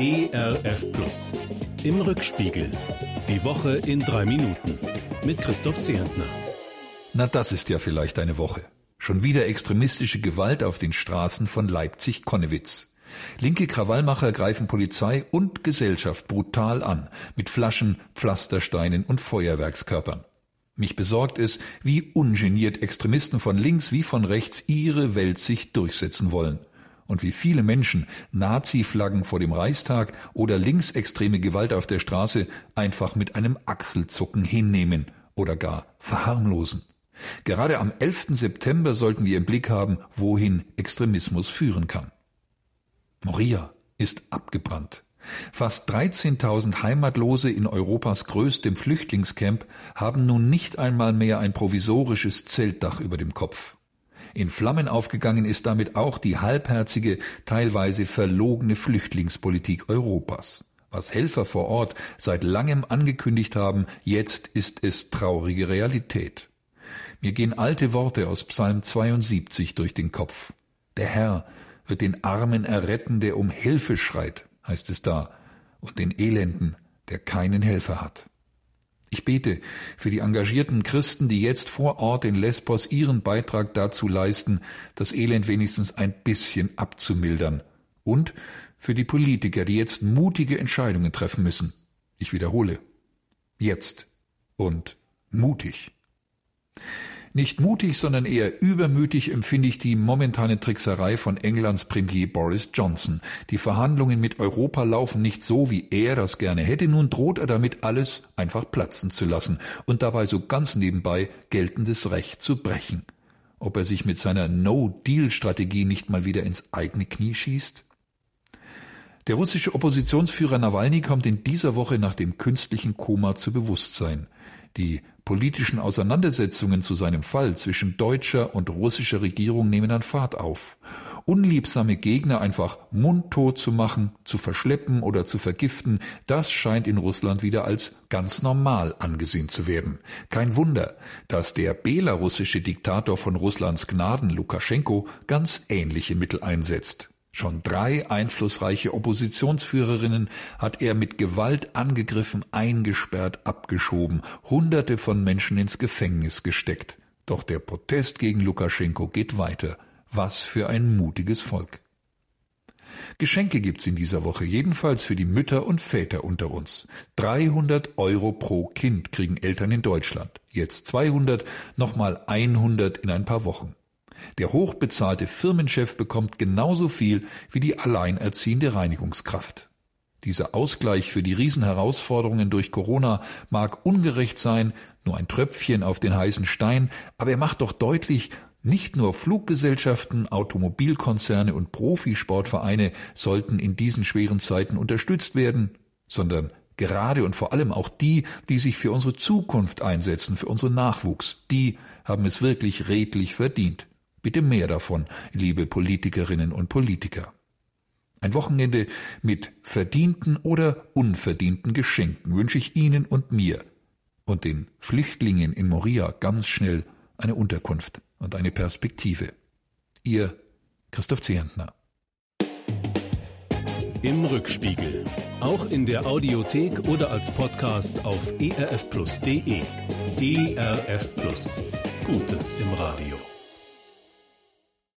ERF Plus. Im Rückspiegel. Die Woche in drei Minuten. Mit Christoph Zehentner. Na, das ist ja vielleicht eine Woche. Schon wieder extremistische Gewalt auf den Straßen von Leipzig-Konnewitz. Linke Krawallmacher greifen Polizei und Gesellschaft brutal an, mit Flaschen, Pflastersteinen und Feuerwerkskörpern. Mich besorgt es, wie ungeniert Extremisten von links wie von rechts ihre Welt sich durchsetzen wollen. Und wie viele Menschen Nazi-Flaggen vor dem Reichstag oder linksextreme Gewalt auf der Straße einfach mit einem Achselzucken hinnehmen oder gar verharmlosen. Gerade am 11. September sollten wir im Blick haben, wohin Extremismus führen kann. Moria ist abgebrannt. Fast 13.000 Heimatlose in Europas größtem Flüchtlingscamp haben nun nicht einmal mehr ein provisorisches Zeltdach über dem Kopf. In Flammen aufgegangen ist damit auch die halbherzige, teilweise verlogene Flüchtlingspolitik Europas. Was Helfer vor Ort seit langem angekündigt haben, jetzt ist es traurige Realität. Mir gehen alte Worte aus Psalm 72 durch den Kopf. Der Herr wird den Armen erretten, der um Hilfe schreit, heißt es da, und den Elenden, der keinen Helfer hat. Ich bete für die engagierten Christen, die jetzt vor Ort in Lesbos ihren Beitrag dazu leisten, das Elend wenigstens ein bisschen abzumildern. Und für die Politiker, die jetzt mutige Entscheidungen treffen müssen. Ich wiederhole. Jetzt und mutig. Nicht mutig, sondern eher übermütig empfinde ich die momentane Trickserei von Englands Premier Boris Johnson. Die Verhandlungen mit Europa laufen nicht so, wie er das gerne hätte. Nun droht er damit, alles einfach platzen zu lassen und dabei so ganz nebenbei geltendes Recht zu brechen. Ob er sich mit seiner No-Deal-Strategie nicht mal wieder ins eigene Knie schießt? Der russische Oppositionsführer Nawalny kommt in dieser Woche nach dem künstlichen Koma zu Bewusstsein. Die politischen Auseinandersetzungen zu seinem Fall zwischen deutscher und russischer Regierung nehmen an Fahrt auf. Unliebsame Gegner einfach mundtot zu machen, zu verschleppen oder zu vergiften, das scheint in Russland wieder als ganz normal angesehen zu werden. Kein Wunder, dass der belarussische Diktator von Russlands Gnaden Lukaschenko ganz ähnliche Mittel einsetzt. Schon drei einflussreiche Oppositionsführerinnen hat er mit Gewalt angegriffen, eingesperrt, abgeschoben, Hunderte von Menschen ins Gefängnis gesteckt. Doch der Protest gegen Lukaschenko geht weiter. Was für ein mutiges Volk. Geschenke gibt's in dieser Woche, jedenfalls für die Mütter und Väter unter uns. 300 Euro pro Kind kriegen Eltern in Deutschland. Jetzt 200, nochmal 100 in ein paar Wochen. Der hochbezahlte Firmenchef bekommt genauso viel wie die alleinerziehende Reinigungskraft. Dieser Ausgleich für die Riesenherausforderungen durch Corona mag ungerecht sein, nur ein Tröpfchen auf den heißen Stein, aber er macht doch deutlich, nicht nur Fluggesellschaften, Automobilkonzerne und Profisportvereine sollten in diesen schweren Zeiten unterstützt werden, sondern gerade und vor allem auch die, die sich für unsere Zukunft einsetzen, für unseren Nachwuchs, die haben es wirklich redlich verdient. Bitte mehr davon, liebe Politikerinnen und Politiker. Ein Wochenende mit verdienten oder unverdienten Geschenken wünsche ich Ihnen und mir und den Flüchtlingen in Moria ganz schnell eine Unterkunft und eine Perspektive. Ihr Christoph Zehentner. Im Rückspiegel. Auch in der Audiothek oder als Podcast auf erfplus.de. ERF Plus. Gutes im Radio.